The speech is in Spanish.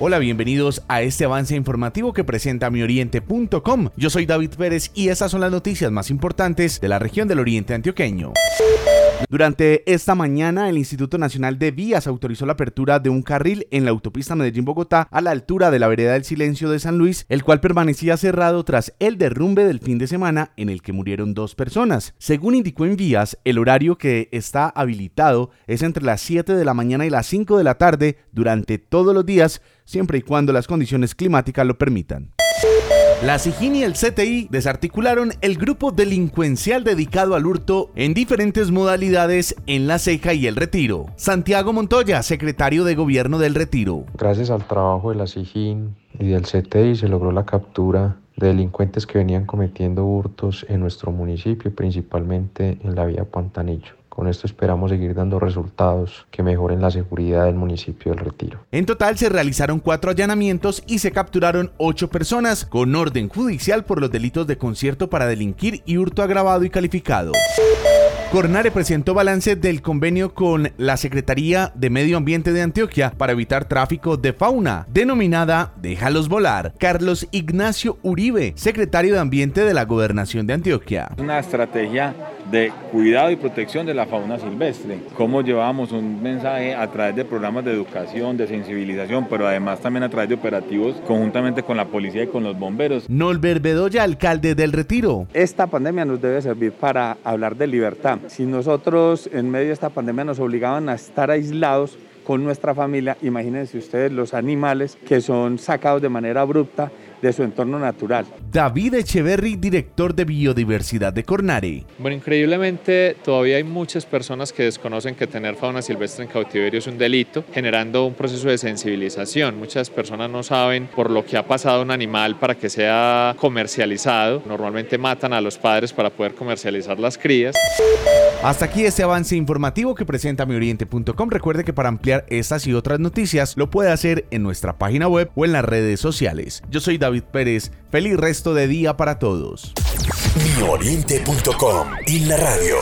Hola, bienvenidos a este avance informativo que presenta mioriente.com. Yo soy David Pérez y estas son las noticias más importantes de la región del Oriente Antioqueño. Durante esta mañana, el Instituto Nacional de Vías autorizó la apertura de un carril en la autopista Medellín-Bogotá a la altura de la vereda del Silencio de San Luis, el cual permanecía cerrado tras el derrumbe del fin de semana en el que murieron dos personas. Según indicó en Vías, el horario que está habilitado es entre las 7 de la mañana y las 5 de la tarde durante todos los días, siempre y cuando las condiciones climáticas lo permitan. La SIGIN y el CTI desarticularon el grupo delincuencial dedicado al hurto en diferentes modalidades en La Ceja y el Retiro. Santiago Montoya, secretario de Gobierno del Retiro. Gracias al trabajo de la SIGIN y del CTI se logró la captura de delincuentes que venían cometiendo hurtos en nuestro municipio, principalmente en la vía Pantanillo. Con esto esperamos seguir dando resultados que mejoren la seguridad del municipio del Retiro. En total se realizaron cuatro allanamientos y se capturaron ocho personas con orden judicial por los delitos de concierto para delinquir y hurto agravado y calificado. Cornare presentó balance del convenio con la Secretaría de Medio Ambiente de Antioquia para evitar tráfico de fauna, denominada Déjalos volar. Carlos Ignacio Uribe, secretario de Ambiente de la Gobernación de Antioquia. Una estrategia de cuidado y protección de la fauna silvestre. Cómo llevamos un mensaje a través de programas de educación, de sensibilización, pero además también a través de operativos conjuntamente con la policía y con los bomberos. Nolber Bedoya, alcalde del Retiro. Esta pandemia nos debe servir para hablar de libertad si nosotros en medio de esta pandemia nos obligaban a estar aislados con nuestra familia, imagínense ustedes los animales que son sacados de manera abrupta de su entorno natural. David Echeverry, director de Biodiversidad de Cornare. Bueno, increíblemente todavía hay muchas personas que desconocen que tener fauna silvestre en cautiverio es un delito, generando un proceso de sensibilización. Muchas personas no saben por lo que ha pasado un animal para que sea comercializado. Normalmente matan a los padres para poder comercializar las crías. Hasta aquí este avance informativo que presenta mioriente.com. Recuerde que para ampliar estas y otras noticias lo puede hacer en nuestra página web o en las redes sociales. Yo soy David Pérez. Feliz resto de día para todos. Mioriente.com y la radio.